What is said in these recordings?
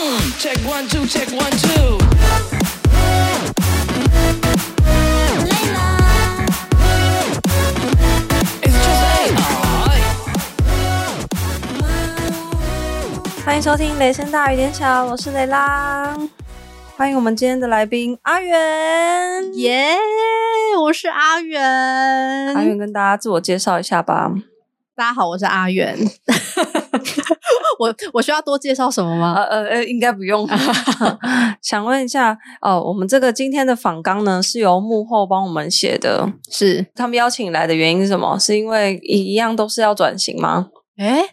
Check one two, check one two. 累了，It's just AI. 欢迎收听《雷声大雨点小》，我是雷拉。欢迎我们今天的来宾阿元。耶我是阿元。阿元跟大家自我介绍一下吧。大家好，我是阿元。我我需要多介绍什么吗？呃呃呃，应该不用。想问一下，哦，我们这个今天的访纲呢，是由幕后帮我们写的。是，他们邀请来的原因是什么？是因为一一样都是要转型吗？哎，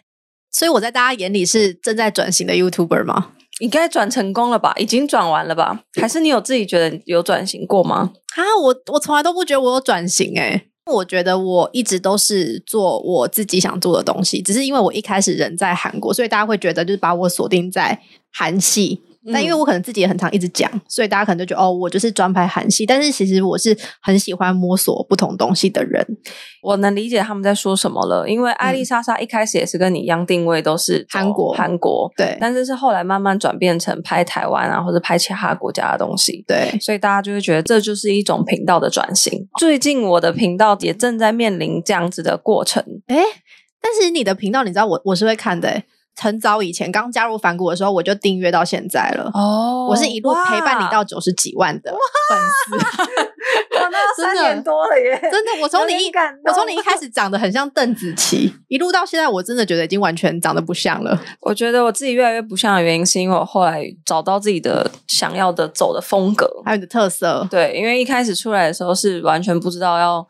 所以我在大家眼里是正在转型的 YouTuber 吗？应该转成功了吧？已经转完了吧？还是你有自己觉得有转型过吗？啊，我我从来都不觉得我有转型哎、我觉得我一直都是做我自己想做的东西，只是因为我一开始人在韩国，所以大家会觉得就是把我锁定在韩系。但因为我可能自己也很常一直讲，所以大家可能就觉得哦，我就是专拍韩系。但是其实我是很喜欢摸索不同东西的人。我能理解他们在说什么了，因为艾丽莎莎一开始也是跟你一样定位都是走韩国韩国，对但是是后来慢慢转变成拍台湾啊，或者拍其他国家的东西。对，所以大家就会觉得这就是一种频道的转型。最近我的频道也正在面临这样子的过程。哎，但是你的频道，你知道我我是会看的、欸。很早以前刚加入反骨的时候，我就订阅到现在了。哦我是一路陪伴你到九十几万的粉丝，三年多了耶！真的，我从你一点感动我从你一开始长得很像邓紫棋，一路到现在，我真的觉得已经完全长得不像了。我觉得我自己越来越不像的原因，是因为我后来找到自己的想要的走的风格。还有你的特色，对，因为一开始出来的时候是完全不知道要，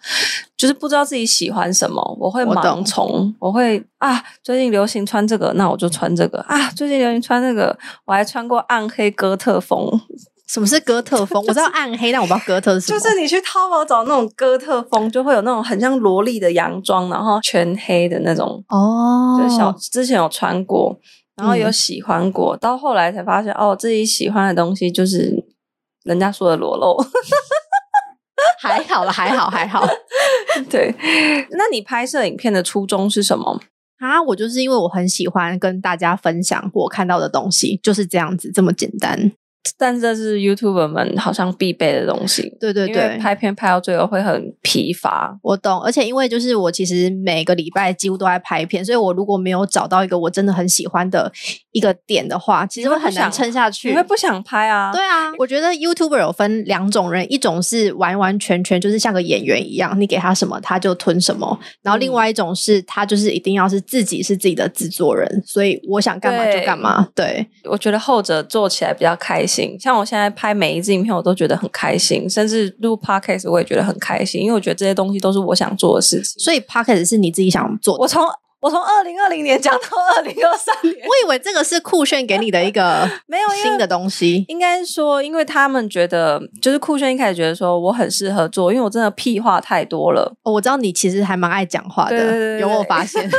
就是不知道自己喜欢什么，我会盲从，我会啊，最近流行穿这个，那我就穿这个啊，最近流行穿这个，我还穿过暗黑哥特风，什么是哥特风？我知道暗黑，但我不知道哥特是什么。就是你去淘宝找那种哥特风，就会有那种很像萝莉的洋装，然后全黑的那种，哦，就小之前有穿过，然后有嗯喜欢过，到后来才发现哦，自己喜欢的东西就是人家说的裸露。还好了，还好，还好 对，那你拍摄影片的初衷是什么？啊！我就是因为我很喜欢跟大家分享我看到的东西，就是这样子，这么简单。但是这是 YouTuber 们好像必备的东西。对对对，拍片拍到最后会很疲乏。我懂，而且因为就是我其实每个礼拜几乎都在拍片，所以我如果没有找到一个我真的很喜欢的一个点的话，其实会很难撑下去。你会不想拍啊？对啊，我觉得 YouTuber 有分两种人，一种是完完全全就是像个演员一样，你给他什么他就吞什么；然后另外一种是他就是一定要是自己是自己的制作人，所以我想干嘛就干嘛。对，我觉得后者做起来比较开心。像我现在拍每一支影片，我都觉得很开心，甚至录 Podcast 我也觉得很开心，因为我觉得这些东西都是我想做的事情。所以 Podcast 是你自己想做的。我从我从二零二零年讲到二零二三年，我以为这个是酷炫给你的一个 没有新的东西。应该说，因为他们觉得，就是酷炫一开始觉得说我很适合做，因为我真的屁话太多了。哦我知道你其实还蛮爱讲话的，有我发现。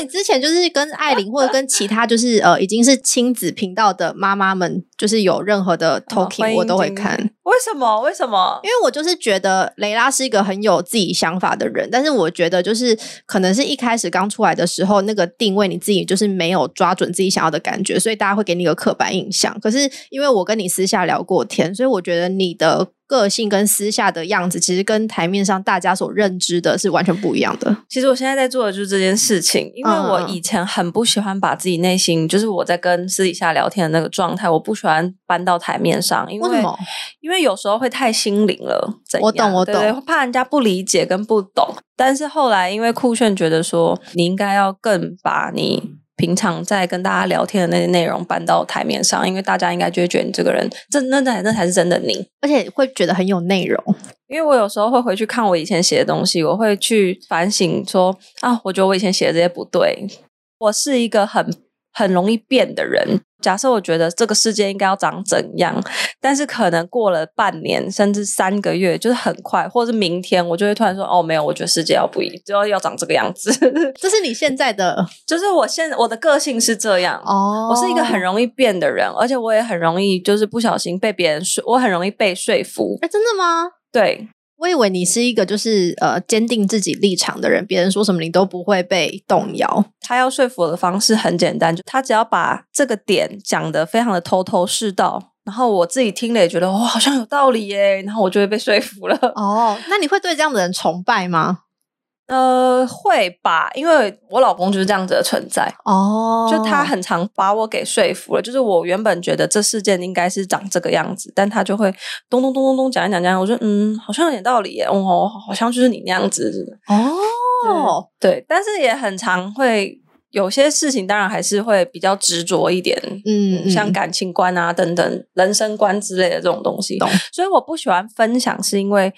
你之前就是跟艾琳或者跟其他就是呃已经是亲子频道的妈妈们，就是有任何的 talking、姻我都会看，为什么？为什么？因为我就是觉得雷拉是一个很有自己想法的人，但是我觉得就是可能是一开始刚出来的时候，那个定位你自己就是没有抓准自己想要的感觉，所以大家会给你一个刻板印象。可是因为我跟你私下聊过天，所以我觉得你的个性跟私下的样子，其实跟台面上大家所认知的是完全不一样的。其实我现在在做的就是这件事情，因为嗯我以前很不喜欢把自己内心，就是我在跟私底下聊天的那个状态，我不喜欢搬到台面上，因为什么？因为有时候会太心灵了，怎样我懂我对对懂怕人家不理解跟不懂。但是后来因为酷炫觉得说，你应该要更把你平常在跟大家聊天的那些内容搬到台面上，因为大家应该就会觉得你这个人，这那那那才是真的你。而且会觉得很有内容。因为我有时候会回去看我以前写的东西，我会去反省说啊，我觉得我以前写的这些不对。我是一个很很容易变的人。假设我觉得这个世界应该要长怎样，但是可能过了半年甚至三个月，就是很快，或者是明天，我就会突然说哦，没有，我觉得世界要不一，就要要长这个样子。这是你现在的 就是我现我的个性是这样。哦我是一个很容易变的人，而且我也很容易就是不小心被别人说，我很容易被说服。哎，真的吗？对，我以为你是一个就是呃坚定自己立场的人，别人说什么你都不会被动摇。他要说服我的方式很简单，就他只要把这个点讲得非常的头头是道，然后我自己听了也觉得哇，好像有道理耶，然后我就会被说服了。哦，那你会对这样的人崇拜吗？呃，会吧，因为我老公就是这样子的存在，哦就他很常把我给说服了。就是我原本觉得这事件应该是长这个样子，但他就会咚咚咚咚咚讲一讲讲，我说嗯，好像有点道理耶，哦，好像就是你那样子。哦，对，但是也很常会有些事情，当然还是会比较执着一点，嗯，像感情观啊等等、人生观之类的这种东西。所以我不喜欢分享，是因为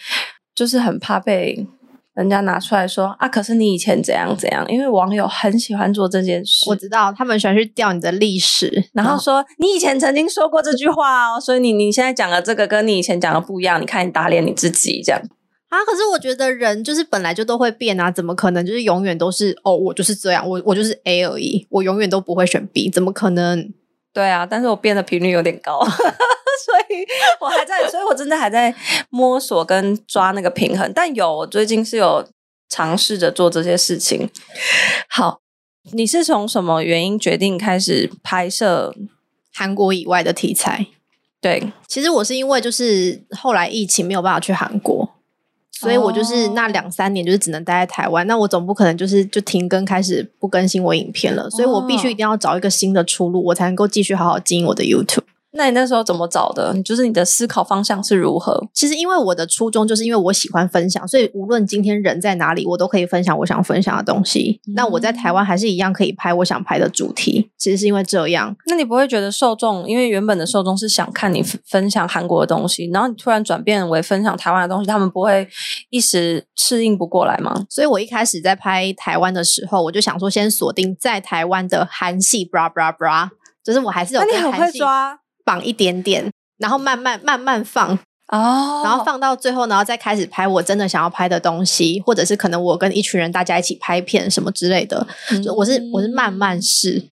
就是很怕被人家拿出来说啊，可是你以前怎样怎样，因为网友很喜欢做这件事。我知道他们喜欢去调你的历史，然后说你以前曾经说过这句话哦，所以你你现在讲的这个跟你以前讲的不一样，你看你打脸你自己这样。啊，可是我觉得人就是本来就都会变啊，怎么可能就是永远都是哦，我就是这样，我我就是 A 而已，我永远都不会选 B，怎么可能？对啊，但是我变的频率有点高，所以我还在，所以我真的还在摸索跟抓那个平衡。但有，我最近是有尝试着做这些事情。好，你是从什么原因决定开始拍摄？韩国以外的题材，对，其实我是因为就是后来疫情没有办法去韩国，所以我就是那两三年就是只能待在台湾。那我总不可能就是就停更开始不更新我影片了，所以我必须一定要找一个新的出路，我才能够继续好好经营我的 YouTube。那你那时候怎么找的？就是你的思考方向是如何？其实因为我的初衷就是因为我喜欢分享，所以无论今天人在哪里，我都可以分享我想分享的东西。那我在台湾还是一样可以拍我想拍的主题。其实是因为这样，那你不会觉得受众，因为原本的受众是想看你分分享韩国的东西，然后你突然转变为分享台湾的东西，他们不会一时适应不过来吗？所以我一开始在拍台湾的时候，我就想说先锁定在台湾的韩系，bra bra bra，就是我还是有那你很会抓绑一点点，然后慢慢慢慢放，哦然后放到最后，然后再开始拍我真的想要拍的东西，或者是可能我跟一群人大家一起拍片什么之类的。就我是我是慢慢试，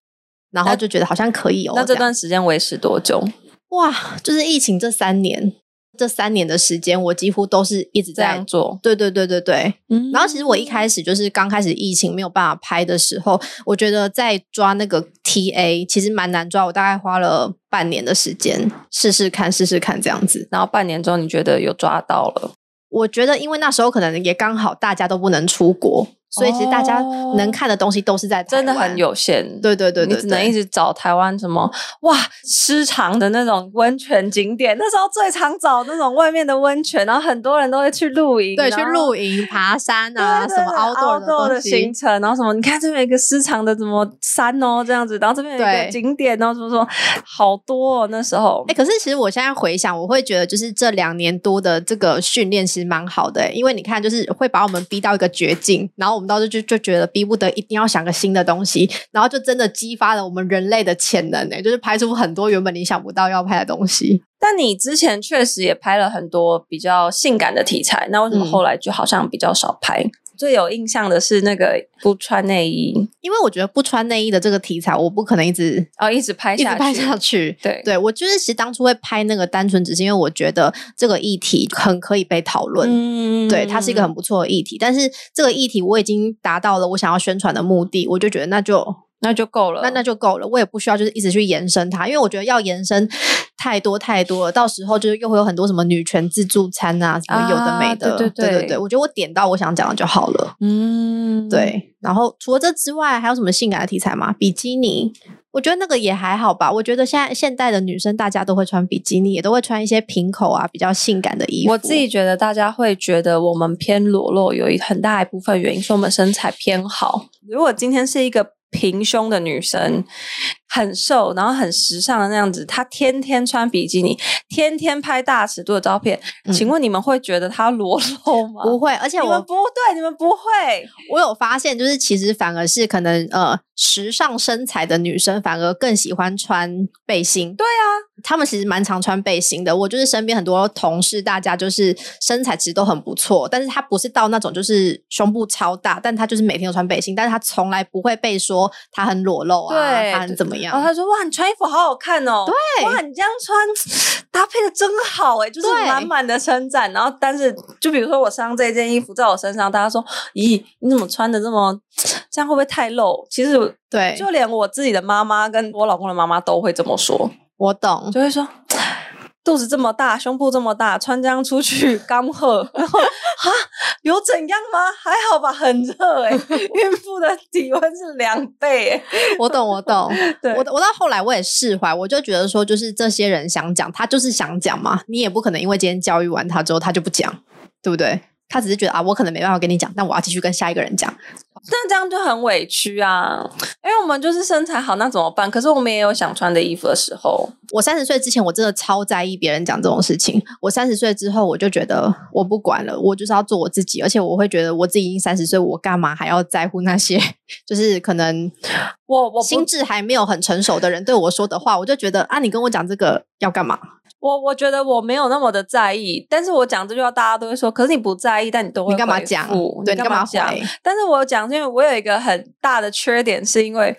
然后就觉得好像可以哦。那这段时间维持多久？哇，就是疫情这三年，这三年的时间，我几乎都是一直在做，对对对对对。嗯然后其实我一开始就是刚开始疫情没有办法拍的时候，我觉得在抓那个 TA 其实蛮难抓，我大概花了半年的时间试试看试试看这样子。然后半年之后，你觉得有抓到了？我觉得因为那时候可能也刚好大家都不能出国，所以其实大家哦能看的东西都是在真的很。有限。对对对对你只能一直找台湾什么哇失常的那种温泉景点，那时候最常找那种外面的温泉，然后很多人都会去露营，对，去露营、爬山啊，什么对对对 outdoor 的行程，然后什么，你看这边有一个失常的什么山哦，这样子，然后这边有一个景点哦，什么什么，好多哦，那时候哎、。可是其实我现在回想，我会觉得就是这两年多的这个训练其实蛮好的、欸，因为你看，就是会把我们逼到一个绝境，然后我们到时就就觉得逼不得，一定要想个新的东西，然后就真的激发了我们人类的潜能、欸，就是拍出很多原本你想不到要拍的东西。但你之前确实也拍了很多比较性感的题材，那为什么嗯后来就好像比较少拍？最有印象的是那个不穿内衣因为我觉得不穿内衣的这个题材，我不可能一直哦，一直拍下去，一直拍下去。对对我就是其实当初会拍那个，单纯只是因为我觉得这个议题很可以被讨论。嗯对，它是一个很不错的议题，但是这个议题我已经达到了我想要宣传的目的，我就觉得那就那就够了。那那就够了，我也不需要就是一直去延伸它，因为我觉得要延伸太多太多了，到时候就是又会有很多什么女权自助餐啊，什么有的没的，啊对对对对对我觉得我点到我想讲的就好了。嗯，对，然后除了这之外，还有什么性感的题材吗？比基尼，我觉得那个也还好吧。我觉得现在现代的女生大家都会穿比基尼，也都会穿一些平口啊比较性感的衣服。我自己觉得大家会觉得我们偏裸露，有一很大一部分原因是我们身材偏好。如果今天是一个平胸的女生，很瘦，然后很时尚的那样子，她天天穿比基尼，天天拍大尺度的照片，嗯请问你们会觉得她裸露吗？不会，而且我你们不对，你们不会。我有发现，就是其实反而是可能呃时尚身材的女生反而更喜欢穿背心。对啊，她们其实蛮常穿背心的。我就是身边很多同事，大家就是身材其实都很不错，但是她不是到那种就是胸部超大，但她就是每天都穿背心，但是她从来不会被说她很裸露啊，对她很怎么样。然后他说：“哇，你穿衣服好好看哦。”对哇，你这样穿搭配的真好哎、就是满满的称赞。然后，但是就比如说我身上这件衣服在我身上，大家说，咦，你怎么穿的这么，这样会不会太露？其实对，就连我自己的妈妈跟我老公的妈妈都会这么说，我懂。就会说。肚子这么大，胸部这么大，穿这样出去刚喝，然后啊，有怎样吗？还好吧，很热哎、孕妇的体温是两倍欸、我懂，我懂。对我我到后来我也释怀，我就觉得说，就是这些人想讲，他就是想讲嘛，你也不可能因为今天教育完他之后他就不讲，对不对？他只是觉得啊，我可能没办法跟你讲，但我要继续跟下一个人讲。那这样就很委屈啊，因为我们就是身材好，那怎么办？可是我们也有想穿的衣服的时候，我三十岁之前，我真的超在意别人讲这种事情。我三十岁之后，我就觉得我不管了，我就是要做我自己，而且我会觉得我自己已经三十岁，我干嘛还要在乎那些就是可能我我心智还没有很成熟的人对我说的话？我就觉得啊，你跟我讲这个要干嘛？我我觉得我没有那么的在意，但是我讲这句话，大家都会说，可是你不在意，但你都会你干嘛讲？对，你干嘛讲？但是我讲，是因为我有一个很大的缺点，是因为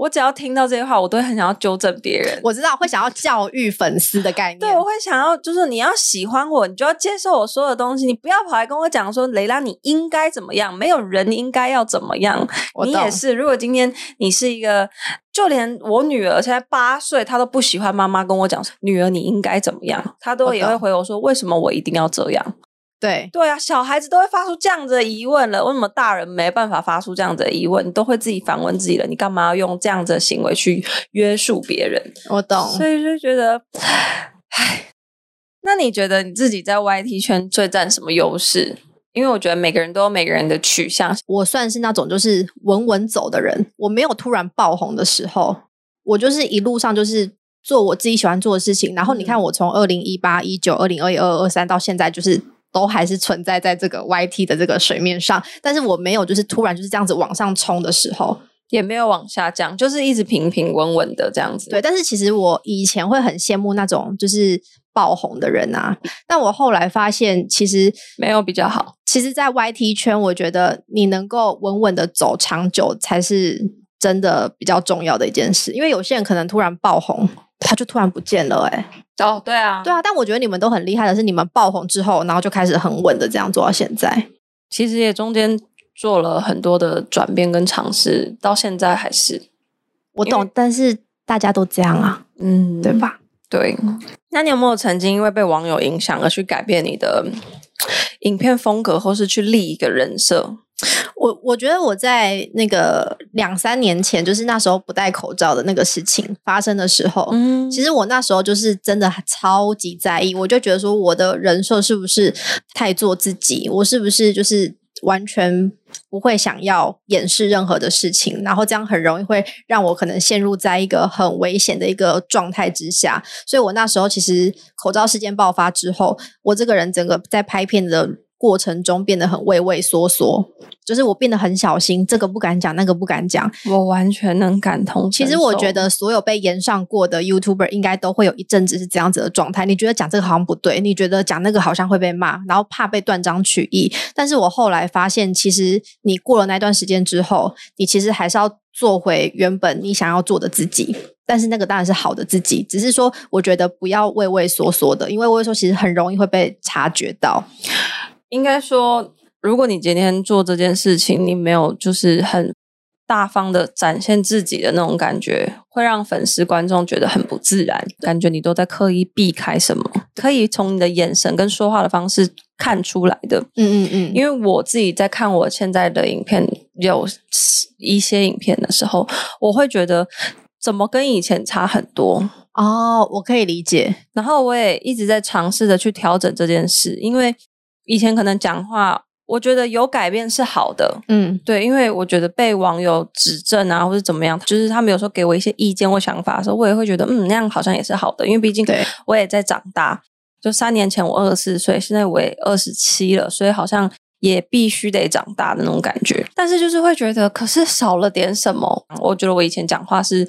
我只要听到这些话，我都会很想要纠正别人。我知道会想要教育粉丝的概念。对，我会想要，就是你要喜欢我，你就要接受我说的东西，你不要跑来跟我讲说，雷拉你应该怎么样，没有人应该要怎么样。你也是，如果今天你是一个，就连我女儿现在八岁，她都不喜欢妈妈跟我讲，女儿你应该怎么样，她都也会回我说，为什么我一定要这样？对对啊，小孩子都会发出这样子的疑问了，为什么大人没办法发出这样子的疑问？你都会自己反问自己了，你干嘛要用这样子的行为去约束别人？我懂。所以就觉得，唉，那你觉得你自己在 YT 圈最占什么优势？因为我觉得每个人都有每个人的取向，我算是那种就是稳稳走的人，我没有突然爆红的时候，我就是一路上就是做我自己喜欢做的事情。然后你看，我从二零一八、一九、二零二一、二二、二三到现在，就是都还是存在在这个 YT 的这个水面上，但是我没有就是突然就是这样子往上冲的时候。也没有往下降，就是一直平平稳稳的这样子。对，但是其实我以前会很羡慕那种就是爆红的人啊，但我后来发现，其实没有比较好。其实，在 YT 圈，我觉得你能够稳稳的走长久，才是真的比较重要的一件事。因为有些人可能突然爆红，他就突然不见了、欸，哎，哦，对啊，对啊。但我觉得你们都很厉害的是，你们爆红之后，然后就开始很稳的这样做到现在。其实也中间做了很多的转变跟尝试，到现在还是，我懂，但是大家都这样啊，嗯，对吧？对，那你有没有曾经因为被网友影响而去改变你的影片风格，或是去立一个人设？我我觉得我在那个两三年前，就是那时候不戴口罩的那个事情发生的时候，嗯其实我那时候就是真的超级在意，我就觉得说我的人设是不是太做自己，我是不是就是完全不会想要掩饰任何的事情，然后这样很容易会让我可能陷入在一个很危险的一个状态之下。所以我那时候其实口罩事件爆发之后，我这个人整个在拍片的。过程中变得很畏畏缩缩，就是我变得很小心，这个不敢讲，那个不敢讲，我完全能感同。其实我觉得所有被延上过的 YouTuber 应该都会有一阵子是这样子的状态。你觉得讲这个好像不对，你觉得讲那个好像会被骂，然后怕被断章取义。但是我后来发现，其实你过了那段时间之后，你其实还是要做回原本你想要做的自己。但是那个当然是好的自己，只是说我觉得不要畏畏缩缩的，因为畏畏缩其实很容易会被察觉到。应该说，如果你今天做这件事情，你没有就是很大方的展现自己的那种感觉，会让粉丝观众觉得很不自然，感觉你都在刻意避开什么，可以从你的眼神跟说话的方式看出来的。嗯嗯嗯，因为我自己在看我现在的影片，有一些影片的时候，我会觉得怎么跟以前差很多。哦，我可以理解。然后我也一直在尝试着去调整这件事，因为以前可能讲话，我觉得有改变是好的。嗯对，因为我觉得被网友指正啊，或者怎么样，就是他们有时候给我一些意见或想法的时候，我也会觉得，嗯，那样好像也是好的，因为毕竟我也在长大。就三年前我二十四岁，现在我也二十七了，所以好像也必须得长大的那种感觉。但是就是会觉得，可是少了点什么。我觉得我以前讲话是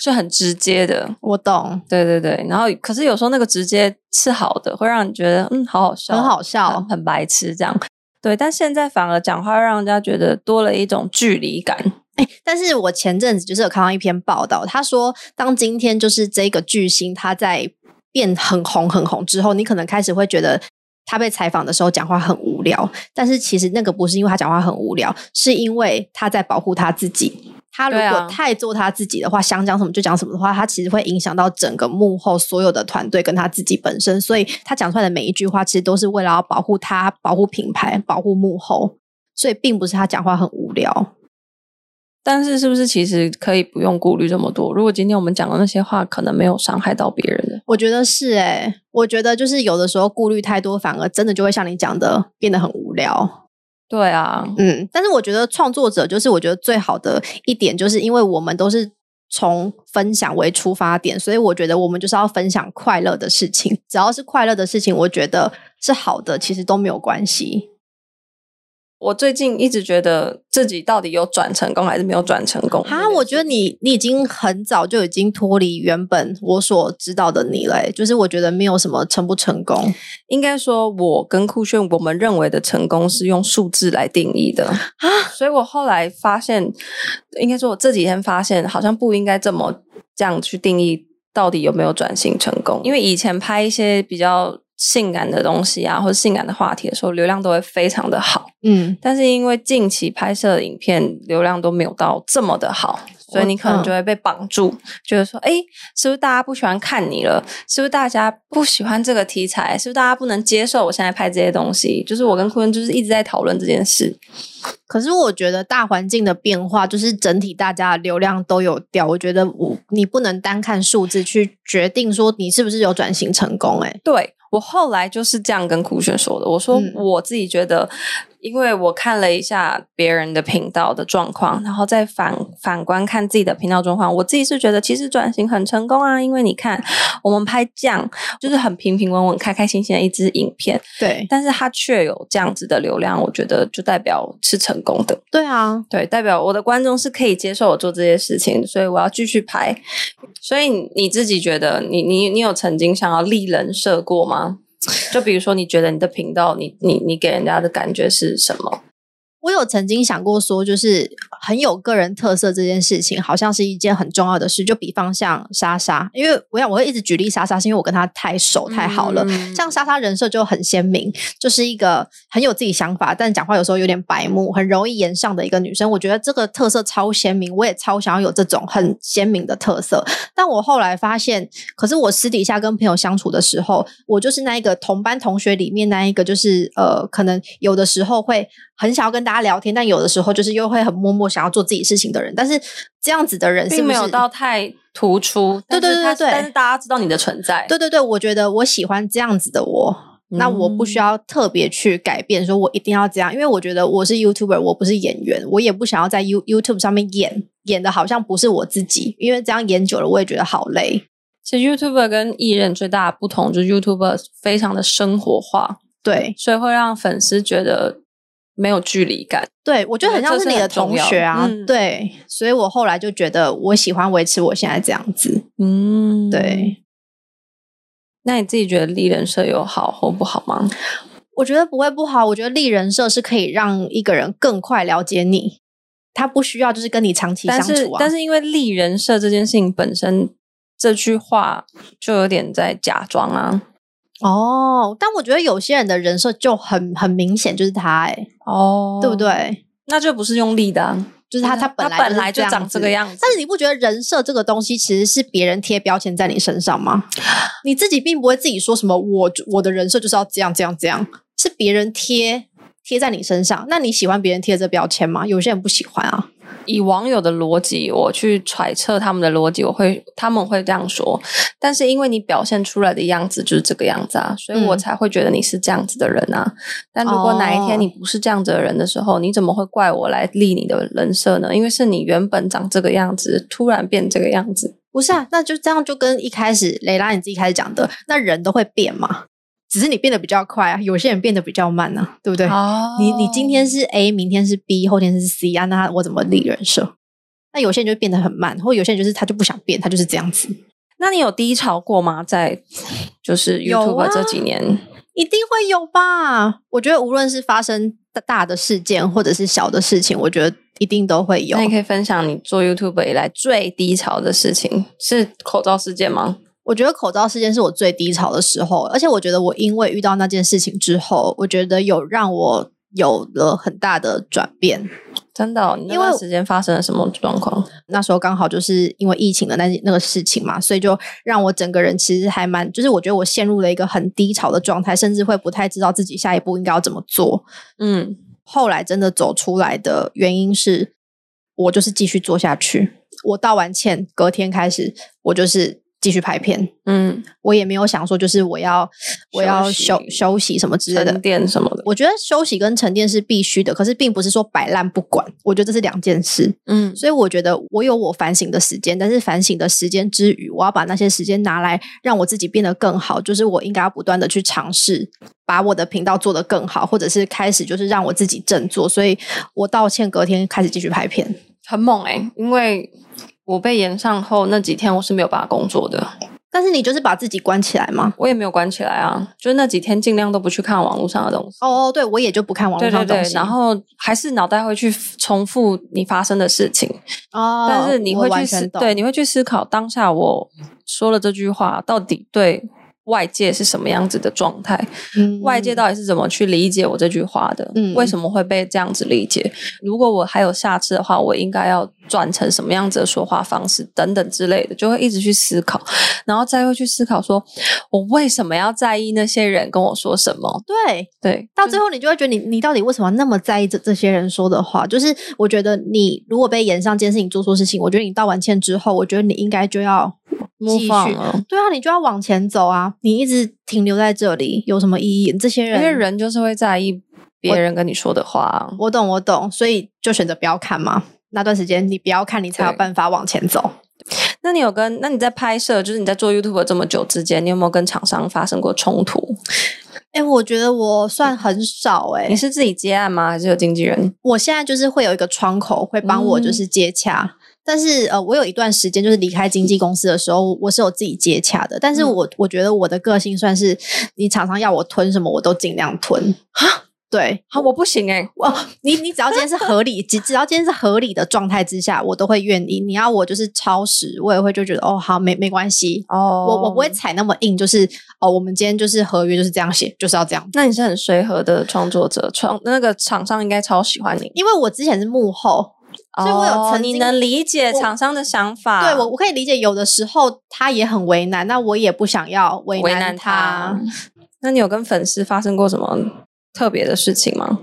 是很直接的，我懂，对对对，然后可是有时候那个直接是好的，会让你觉得嗯，好好笑，很好笑很很白痴这样。对，但现在反而讲话让人家觉得多了一种距离感。哎，但是我前阵子就是有看到一篇报道，他说，当今天就是这个巨星他在变很红很红之后，你可能开始会觉得他被采访的时候讲话很无聊，但是其实那个不是因为他讲话很无聊，是因为他在保护他自己。他如果太做他自己的话，想讲什么就讲什么的话，他其实会影响到整个幕后所有的团队跟他自己本身。所以他讲出来的每一句话，其实都是为了要保护他、保护品牌、保护幕后。所以并不是他讲话很无聊。但是是不是其实可以不用顾虑这么多？如果今天我们讲的那些话可能没有伤害到别人的，我觉得是诶、我觉得就是有的时候顾虑太多，反而真的就会像你讲的变得很无聊。对啊，嗯，但是我觉得创作者就是我觉得最好的一点，就是因为我们都是从分享为出发点，所以我觉得我们就是要分享快乐的事情，只要是快乐的事情，我觉得是好的，其实都没有关系。我最近一直觉得自己到底有转成功还是没有转成功哈，我觉得你你已经很早就已经脱离原本我所知道的你了欸、就是我觉得没有什么成不成功。应该说，我跟酷炫我们认为的成功是用数字来定义的啊，所以我后来发现，应该说我这几天发现，好像不应该这么这样去定义到底有没有转型成功，因为以前拍一些比较性感的东西啊，或者性感的话题的时候，流量都会非常的好，嗯，但是因为近期拍摄的影片流量都没有到这么的好，所以你可能就会被绑住，就是说，哎，是不是大家不喜欢看你了？是不是大家不喜欢这个题材？是不是大家不能接受我现在拍这些东西？就是我跟库恩就是一直在讨论这件事。可是我觉得大环境的变化，就是整体大家的流量都有掉。我觉得我你不能单看数字去决定说你是不是有转型成功、欸。对我后来就是这样跟酷炫说的，我说嗯我自己觉得。因为我看了一下别人的频道的状况，然后再反反观看自己的频道状况，我自己是觉得其实转型很成功啊。因为你看，我们拍酱就是很平平稳稳、开开心心的一支影片，对但是它却有这样子的流量，我觉得就代表是成功的。对啊，对，代表我的观众是可以接受我做这些事情，所以我要继续拍。所以你自己觉得你，你你有曾经想要立人设过吗？就比如说，你觉得你的频道，你你你给人家的感觉是什么？我有曾经想过说，就是很有个人特色这件事情，好像是一件很重要的事。就比方像莎莎，因为我想我会一直举例莎莎，是因为我跟她太熟太好了。嗯像莎莎人设就很鲜明，就是一个很有自己想法，但讲话有时候有点白目，很容易言上的一个女生。我觉得这个特色超鲜明，我也超想要有这种很鲜明的特色。但我后来发现，可是我私底下跟朋友相处的时候，我就是那一个同班同学里面那一个，就是呃，可能有的时候会很想要跟大家聊天，但有的时候就是又会很默默想要做自己事情的人。但是这样子的人是没有到太突出，对对对对但是大家知道你的存在。对对对，我觉得我喜欢这样子的我。那我不需要特别去改变，说我一定要这样，因为我觉得我是 YouTuber，我不是演员，我也不想要在 You YouTube 上面演演的好像不是我自己，因为这样演久了我也觉得好累。其实 YouTuber 跟艺人最大的不同就是 YouTuber 非常的生活化，对所以会让粉丝觉得没有距离感。对，我觉得很像是你的同学啊，对，所以我后来就觉得我喜欢维持我现在这样子，嗯，对。那你自己觉得立人设有好或不好吗？我觉得不会不好，我觉得立人设是可以让一个人更快了解你，他不需要就是跟你长期相但是处啊。但是因为立人设这件事情本身，这句话就有点在假装啊。哦，但我觉得有些人的人设就很很明显，就是他、欸，哦对不？对？那就不是用力的、啊，就是他，他本来本来就就是长这个样子。样子。但是你不觉得人设这个东西其实是别人贴标签在你身上吗？你自己并不会自己说什么我我的人设就是要这样这样这样，是别人贴贴在你身上。那你喜欢别人贴这标签吗？有些人不喜欢啊。以网友的逻辑，我去揣测他们的逻辑，我会他们会这样说，但是因为你表现出来的样子就是这个样子啊，所以我嗯才会觉得你是这样子的人啊。但如果哪一天哦你不是这样子的人的时候，你怎么会怪我来立你的人设呢？因为是你原本长这个样子，突然变这个样子。不是啊，那就这样就跟一开始蕾拉你自己开始讲的，那人都会变嘛，只是你变得比较快啊，有些人变得比较慢啊，对不对？哦你你今天是 A，明天是 B，后天是 C 啊，那我怎么立人设？那有些人就变得很慢，或有些人就是他就不想变，他就是这样子，那你有低潮过吗？在就是 YouTube 啊这几年，一定会有吧？我觉得无论是发生大大的事件或者是小的事情，我觉得一定都会有那。你可以分享你做 YouTube 以来最低潮的事情是口罩事件吗？我觉得口罩事件是我最低潮的时候，而且我觉得我因为遇到那件事情之后，我觉得有让我有了很大的转变。真的哦、你那段时间发生了什么状况？那时候刚好就是因为疫情的那那个事情嘛，所以就让我整个人其实还蛮，就是我觉得我陷入了一个很低潮的状态，甚至会不太知道自己下一步应该要怎么做。嗯，后来真的走出来的原因是，我就是继续做下去。我道完歉，隔天开始，我就是继续拍片。嗯，我也没有想说，就是我要我要休休息什么之类的沉。淀什么的。我觉得休息跟沉淀是必须的，可是并不是说摆烂不管。我觉得这是两件事。嗯所以我觉得我有我反省的时间，但是反省的时间之余，我要把那些时间拿来让我自己变得更好。就是我应该要不断的去尝试，把我的频道做得更好，或者是开始就是让我自己振作。所以我道歉，隔天开始继续拍片。很猛哎、因为我被延上后那几天我是没有办法工作的，但是你就是把自己关起来吗。我也没有关起来啊，就是那几天尽量都不去看网络上的东西。哦哦，对，我也就不看网络对对对上的东，西。然后还是脑袋会去重复你发生的事情，哦，但是你会去思，对，你会去思考当下我说了这句话到底对外界是什么样子的状态，嗯外界到底是怎么去理解我这句话的？嗯为什么会被这样子理解？如果我还有下次的话，我应该要转成什么样子的说话方式等等之类的，就会一直去思考，然后再会去思考说，我为什么要在意那些人跟我说什么？对，对，到最后你就会觉得你你到底为什么那么在意这这些人说的话？就是我觉得你如果被延上这件事情做错事情，我觉得你道完歉之后，我觉得你应该就要继续。对啊，你就要往前走啊！你一直停留在这里有什么意义？这些人，因为人就是会在意别人跟你说的话。我懂我懂，所以就选择不要看嘛。那段时间你不要看，你才有对办法往前走。那你有跟那你在拍摄，就是你在做 YouTube 这么久之间，你有没有跟厂商发生过冲突？哎、我觉得我算很少哎、你是自己接案吗？还是有经纪人？我现在就是会有一个窗口会帮我嗯就是接洽，但是呃，我有一段时间就是离开经纪公司的时候，我是有自己接洽的。但是嗯我、我觉得我的个性算是，你常常要我吞什么，我都尽量吞。对，好，我不行哎、哦，你你只要今天是合理，只只要今天是合理的状态之下，我都会愿意。你要我就是超时，我也会就觉得哦，好，没没关系。哦我我不会踩那么硬，就是哦，我们今天就是合约就是这样写，就是要这样。那你是很随和的创作者，创那个厂商应该超喜欢你，因为我之前是幕后，所以我有哦曾经你能理解厂商的想法，对我我可以理解，有的时候他也很为难，那我也不想要为难他。那你有跟粉丝发生过什么特别的事情吗？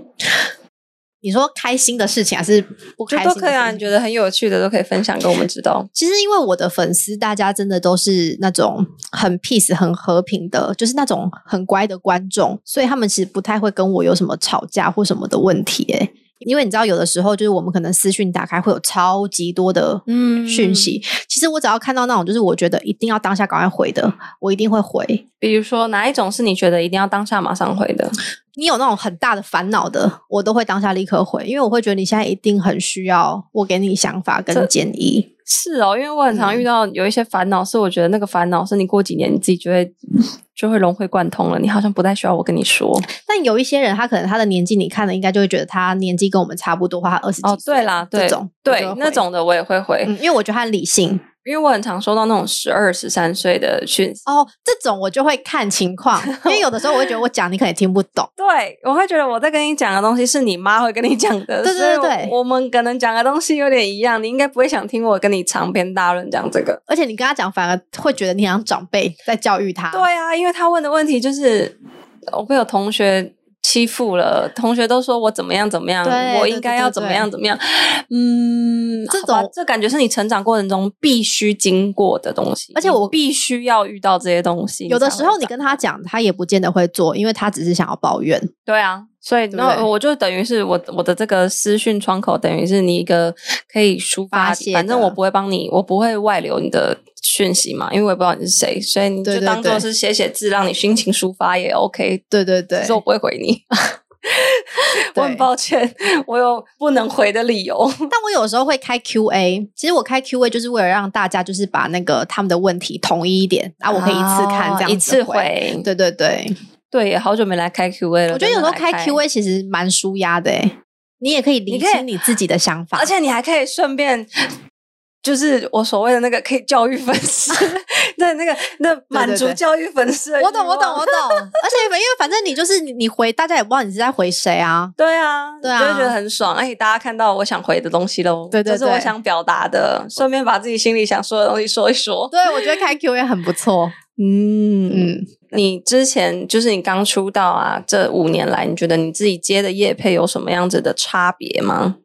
你说开心的事情还是不就开心的都可以啊，你觉得很有趣的都可以分享给我们知道。其实因为我的粉丝，大家真的都是那种很 peace、很和平的，就是那种很乖的观众，所以他们其实不太会跟我有什么吵架或什么的问题、欸。因为你知道，有的时候就是我们可能私讯打开会有超级多的嗯讯息，其实我只要看到那种就是我觉得一定要当下赶快回的，我一定会回。比如说哪一种是你觉得一定要当下马上回的？你有那种很大的烦恼的，我都会当下立刻回，因为我会觉得你现在一定很需要我给你想法跟建议。是哦，因为我很常嗯遇到有一些烦恼，是我觉得那个烦恼是你过几年你自己就会就会融会贯通了，你好像不太需要我跟你说。但有一些人，他可能他的年纪，你看了应该就会觉得他年纪跟我们差不多，或他二十几哦，岁对啦，对这种对那种的我也会回，嗯，因为我觉得他很理性。因为我很常收到那种十二、十三岁的讯息。哦，这种我就会看情况，因为有的时候我会觉得我讲你可能听不懂。对，我会觉得我在跟你讲的东西是你妈会跟你讲的，对对对我们可能讲的东西有点一样，你应该不会想听我跟你长篇大论讲这个。而且你跟他讲，反而会觉得你像长辈在教育他。对啊，因为他问的问题就是我会有同学欺负了，同学都说我怎么样怎么样，我应该要怎么样怎么样。嗯，这种这感觉是你成长过程中必须经过的东西，而且我必须要遇到这些东西。有的时候你跟他讲，他也不见得会做，因为他只是想要抱怨。对啊，所以那我就等于是我我的这个私讯窗口，等于是你一个可以抒发发反正我不会帮你，我不会外流你的讯息嘛，因为我也不知道你是谁，所以你就当做是写写字，让你心情抒发也 OK。对对对只是我不会回你。我很抱歉，我有不能回的理由。但我有时候会开 Q&A，其实我开 Q&A 就是为了让大家就是把那个他们的问题统一一点，啊，我可以一次看这样一次。回。对对对，对，也好久没来开 Q&A 了。我觉得有时候开真的来 Q&A 其实蛮舒压的诶，你也可以理你可以清你自己的想法，而且你还可以顺便就是我所谓的那个可以教育粉丝，对那个那满足教育粉丝的。我懂，我懂，我懂。而且因为反正你就是你你回，大家也不知道你是在回谁啊。对啊，对啊就会觉得很爽。哎，大家看到我想回的东西喽，对对这是我想表达的，顺便把自己心里想说的东西说一说。对，我觉得开 Q 也很不错。嗯你之前就是你刚出道啊，这五年来，你觉得你自己接的业配有什么样子的差别吗？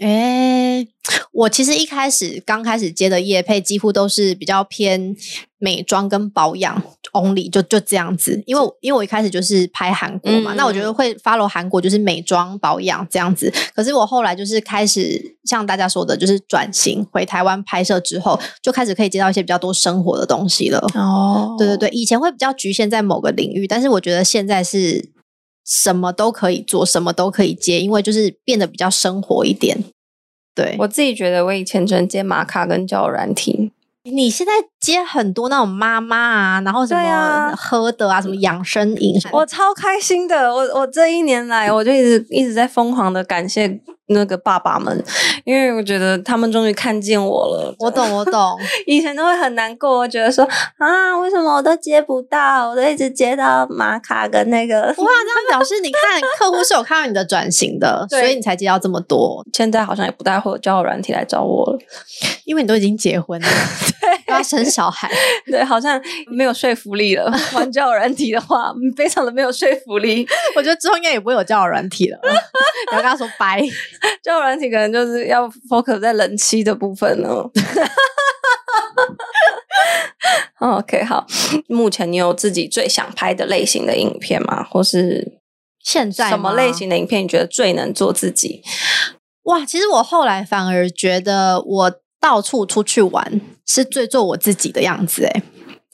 诶、我其实一开始刚开始接的业配，几乎都是比较偏美妆跟保养 only，就就这样子。因为因为我一开始就是拍韩国嘛，嗯那我觉得会 follow 韩国就是美妆保养这样子。可是我后来就是开始像大家说的，就是转型回台湾拍摄之后，就开始可以接到一些比较多生活的东西了。哦对对对，以前会比较局限在某个领域，但是我觉得现在是什么都可以做，什么都可以接，因为就是变得比较生活一点。对，我自己觉得我以前只能接玛卡跟交友软体，你现在接很多那种妈妈啊，然后什么喝的啊，什么养生饮，我超开心的。我我这一年来，我就一直一直在疯狂的感谢那个爸爸们，因为我觉得他们终于看见我了。我懂我懂，以前都会很难过，我觉得说啊，为什么我都接不到？我都一直接到玛卡跟那个。哇，这样表示你看客户是有看到你的转型的，所以你才接到这么多，现在好像也不太会有交友软体来找我了。因为你都已经结婚了，对，要生小孩，对，好像没有说服力了。玩交友软体的话，嗯非常的没有说服力。我觉得之后应该也不会有交友软体了，你要跟他说拜。交友软体可能就是要 focus 在人妻的部分 哦。OK，好。目前你有自己最想拍的类型的影片吗？或是现在什么吗类型的影片你觉得最能做自己？哇，其实我后来反而觉得我到处出去玩是最做我自己的样子，哎，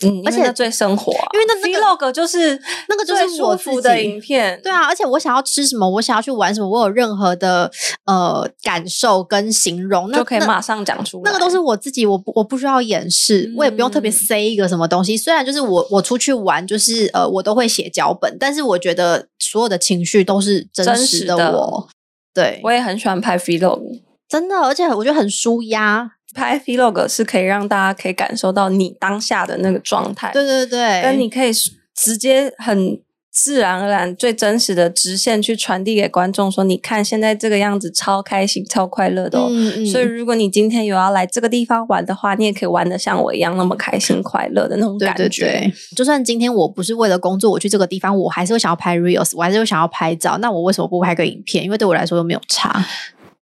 嗯，而且最生活、啊，因为那那个 vlog 就是那个就是最我自舒服的影片。对啊，而且我想要吃什么，我想要去玩什么，我有任何的呃感受跟形容，那那就可以马上讲出来。那个都是我自己，我不我不需要掩饰，我也不用特别嗯塞一个什么东西。虽然就是我我出去玩，就是呃我都会写脚本，但是我觉得所有的情绪都是真真实的实的我。对，我也很喜欢拍 vlog，真的，而且我觉得很舒压。拍 vlog 是可以让大家可以感受到你当下的那个状态，对对对，跟你可以直接很自然而然、最真实的直线去传递给观众，说你看现在这个样子超开心、超快乐的哦。嗯嗯所以，如果你今天有要来这个地方玩的话，你也可以玩的像我一样那么开心、快乐的那种感觉。对，就算今天我不是为了工作我去这个地方，我还是会想要拍 reels，我还是会想要拍照。那我为什么不拍个影片？因为对我来说又没有差。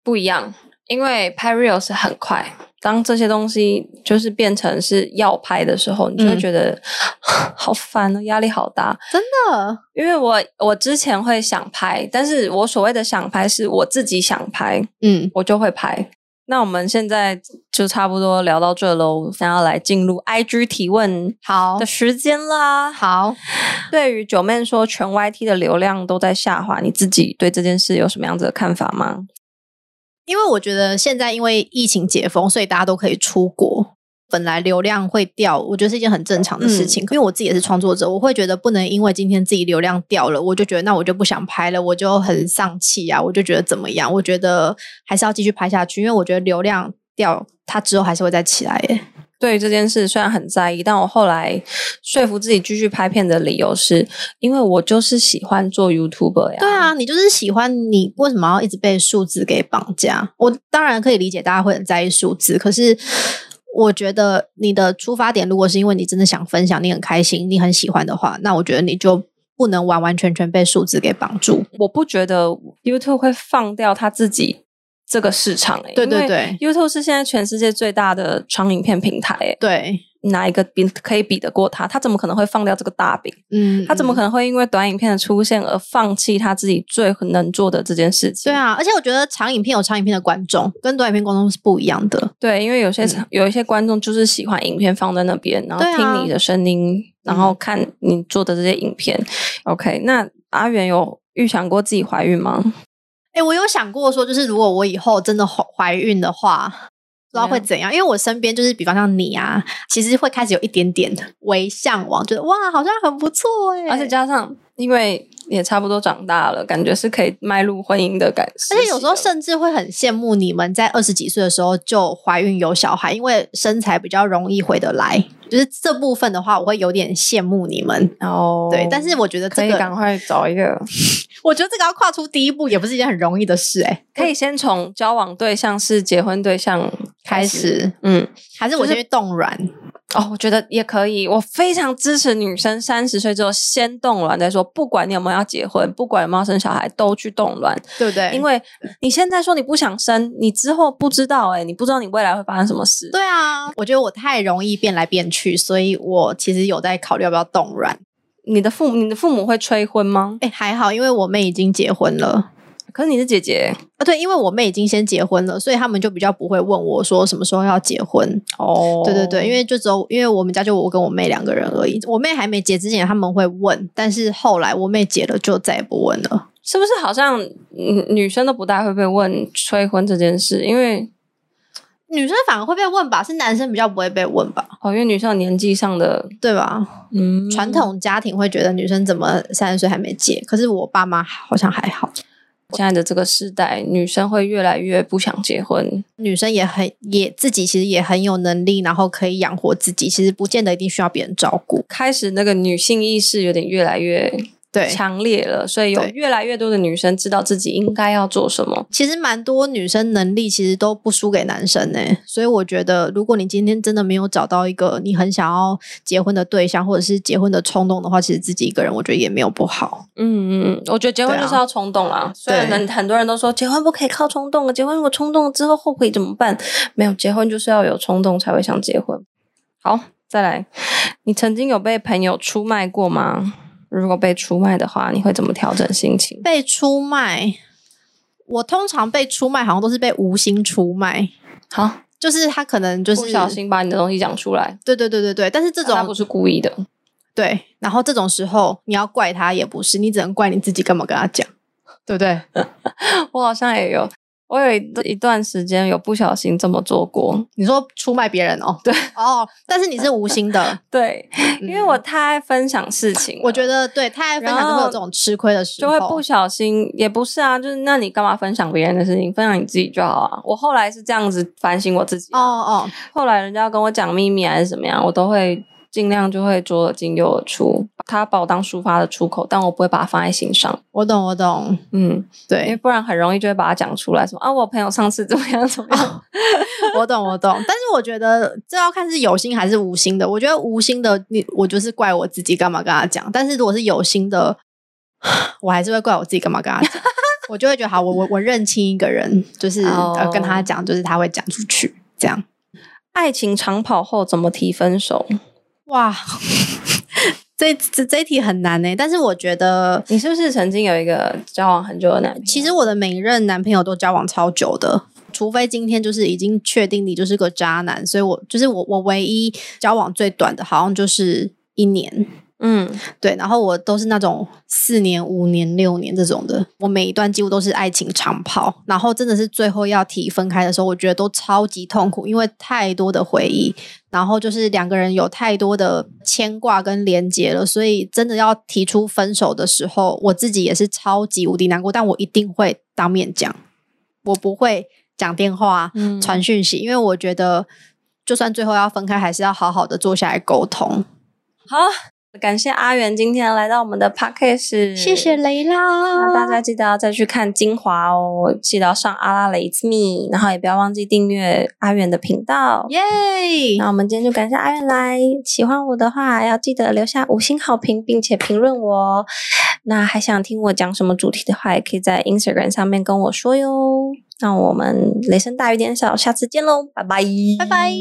不一样，因为拍 real 是很快。当这些东西就是变成是要拍的时候，你就会嗯觉得、好烦哦，压力好大。真的，因为我我之前会想拍，但是我所谓的想拍是我自己想拍，嗯，我就会拍。那我们现在就差不多聊到这喽，想要来进入 IG 提问好的时间啦。好。对于九妹说全 YT 的流量都在下滑，你自己对这件事有什么样子的看法吗？因为我觉得现在因为疫情解封，所以大家都可以出国。本来流量会掉，我觉得是一件很正常的事情。因为我自己也是创作者，我会觉得不能因为今天自己流量掉了，我就觉得那我就不想拍了，我就很丧气啊，我就觉得怎么样？我觉得还是要继续拍下去，因为我觉得流量掉，它之后还是会再起来耶。对于这件事虽然很在意，但我后来说服自己继续拍片的理由是，因为我就是喜欢做 YouTuber 呀。对啊，你就是喜欢你为什么要一直被数字给绑架？我当然可以理解大家会很在意数字，可是我觉得你的出发点如果是因为你真的想分享，你很开心，你很喜欢的话，那我觉得你就不能完完全全被数字给绑住。我不觉得 YouTube 会放掉他自己这个市场、欸，对对对，YouTube 是现在全世界最大的长影片平台、欸，对，哪一个比可以比得过他？他怎么可能会放掉这个大饼？嗯他怎么可能？能会因为短影片的出现而放弃他自己最能做的这件事情？对啊，而且我觉得长影片有长影片的观众，跟短影片观众是不一样的。对，因为有些、有一些观众就是喜欢影片放在那边，然后听你的声音，然后看你做的这些影片。OK，那阿元有预想过自己怀孕吗？哎、我有想过说，就是如果我以后真的怀怀孕的话，不知道会怎样。因为我身边就是，比方像你啊，其实会开始有一点点微向往，觉得哇，好像很不错哎、而且加上，因为也差不多长大了，感觉是可以迈入婚姻的感觉。而且有时候甚至会很羡慕你们在二十几岁的时候就怀孕有小孩，因为身材比较容易回得来。就是这部分的话，我会有点羡慕你们。哦，对，但是我觉得可这个，以赶快找一个，我觉得这个要跨出第一步，也不是一件很容易的事、欸。可以先从交往对象是结婚对象开始，嗯，就是还是我先去冻卵？哦，我觉得也可以。我非常支持女生三十岁之后先冻卵再说，不管你有没有要结婚，不管有没有要生小孩，都去冻卵。对不对？因为你现在说你不想生，你之后不知道哎、你不知道你未来会发生什么事。对啊，我觉得我太容易变来变去，所以我其实有在考虑要不要冻卵。你的父母，你的父母会催婚吗？哎，还好，因为我妹已经结婚了。可是你是姐姐啊，对，因为我妹已经先结婚了，所以他们就比较不会问我说什么时候要结婚。哦对对对，因为就只有因为我们家就我跟我妹两个人而已。我妹还没结之前他们会问，但是后来我妹结了就再也不问了。是不是好像嗯女生都不大会被问催婚这件事？因为女生反而会被问吧，是男生比较不会被问吧，哦，因为女生有年纪上的对吧？嗯传统家庭会觉得女生怎么三十岁还没结，可是我爸妈好像还好，现在的这个时代，女生会越来越不想结婚。女生也很也自己其实也很有能力，然后可以养活自己，其实不见得一定需要别人照顾。开始那个女性意识有点越来越对，强烈了，所以有越来越多的女生知道自己应该要做什么。其实蛮多女生能力其实都不输给男生呢、所以我觉得，如果你今天真的没有找到一个你很想要结婚的对象，或者是结婚的冲动的话，其实自己一个人我觉得也没有不好。嗯嗯嗯，我觉得结婚就是要冲动啦。虽然对很很多人都说结婚不可以靠冲动，结婚如果冲动之后后悔怎么办？没有，结婚就是要有冲动才会想结婚。好，再来，你曾经有被朋友出卖过吗？如果被出卖的话，你会怎么调整心情？被出卖，我通常被出卖好像都是被无心出卖，好，就是他可能就是不小，心把你的东西讲出来，对对对对对，但是这种他不是故意的。对，然后这种时候你要怪他也不是，你只能怪你自己干嘛跟他讲，对不对？我好像也有，我有一一段时间有不小心这么做过。你说出卖别人哦，对哦，但是你是无心的，对，因为我太爱分享事情了，我觉得对，太爱分享就会有这种吃亏的时候，就会不小心，也不是啊，就是那你干嘛分享别人的事情？分享你自己就好啊。我后来是这样子反省我自己哦啊，哦，后来人家要跟我讲秘密还是怎么样，我都会尽量就会左耳进右耳出，他把我当抒发的出口，但我不会把它放在心上。我懂我懂，嗯，对因为，不然很容易就会把它讲出来，什么啊，我朋友上次怎么样怎么样。我懂我懂，但是我觉得这要看是有心还是无心的。我觉得无心的，你我就是怪我自己干嘛跟他讲，但是如果是有心的，我还是会怪我自己干嘛跟他讲。我就会觉得好，我我我认清一个人，就是、跟他讲，就是他会讲出去，这样爱情长跑后怎么提分手？哇。这这这一题很难呢、但是我觉得，你是不是曾经有一个交往很久的男朋友？其实我的每一任男朋友都交往超久的，除非今天就是已经确定你就是个渣男，所以我就是我我唯一交往最短的，好像就是一年。嗯，对，然后我都是那种四年、五年、六年这种的，我每一段几乎都是爱情长跑，然后真的是最后要提分开的时候，我觉得都超级痛苦，因为太多的回忆，然后就是两个人有太多的牵挂跟连结了，所以真的要提出分手的时候，我自己也是超级无敌难过，但我一定会当面讲，我不会讲电话、嗯传讯息，因为我觉得就算最后要分开，还是要好好的坐下来沟通。好，感谢阿元今天来到我们的 podcast，谢谢。雷拉，那大家记得要再去看精华哦，记得要上阿拉蕾 It's me，然后也不要忘记订阅阿元的频道。耶！那我们今天就感谢阿元来，喜欢我的话要记得留下五星好评，并且评论我哦。那还想听我讲什么主题的话，也可以在 Instagram 上面跟我说哟。那我们雷声大雨点小，下次见喽，拜拜，拜拜。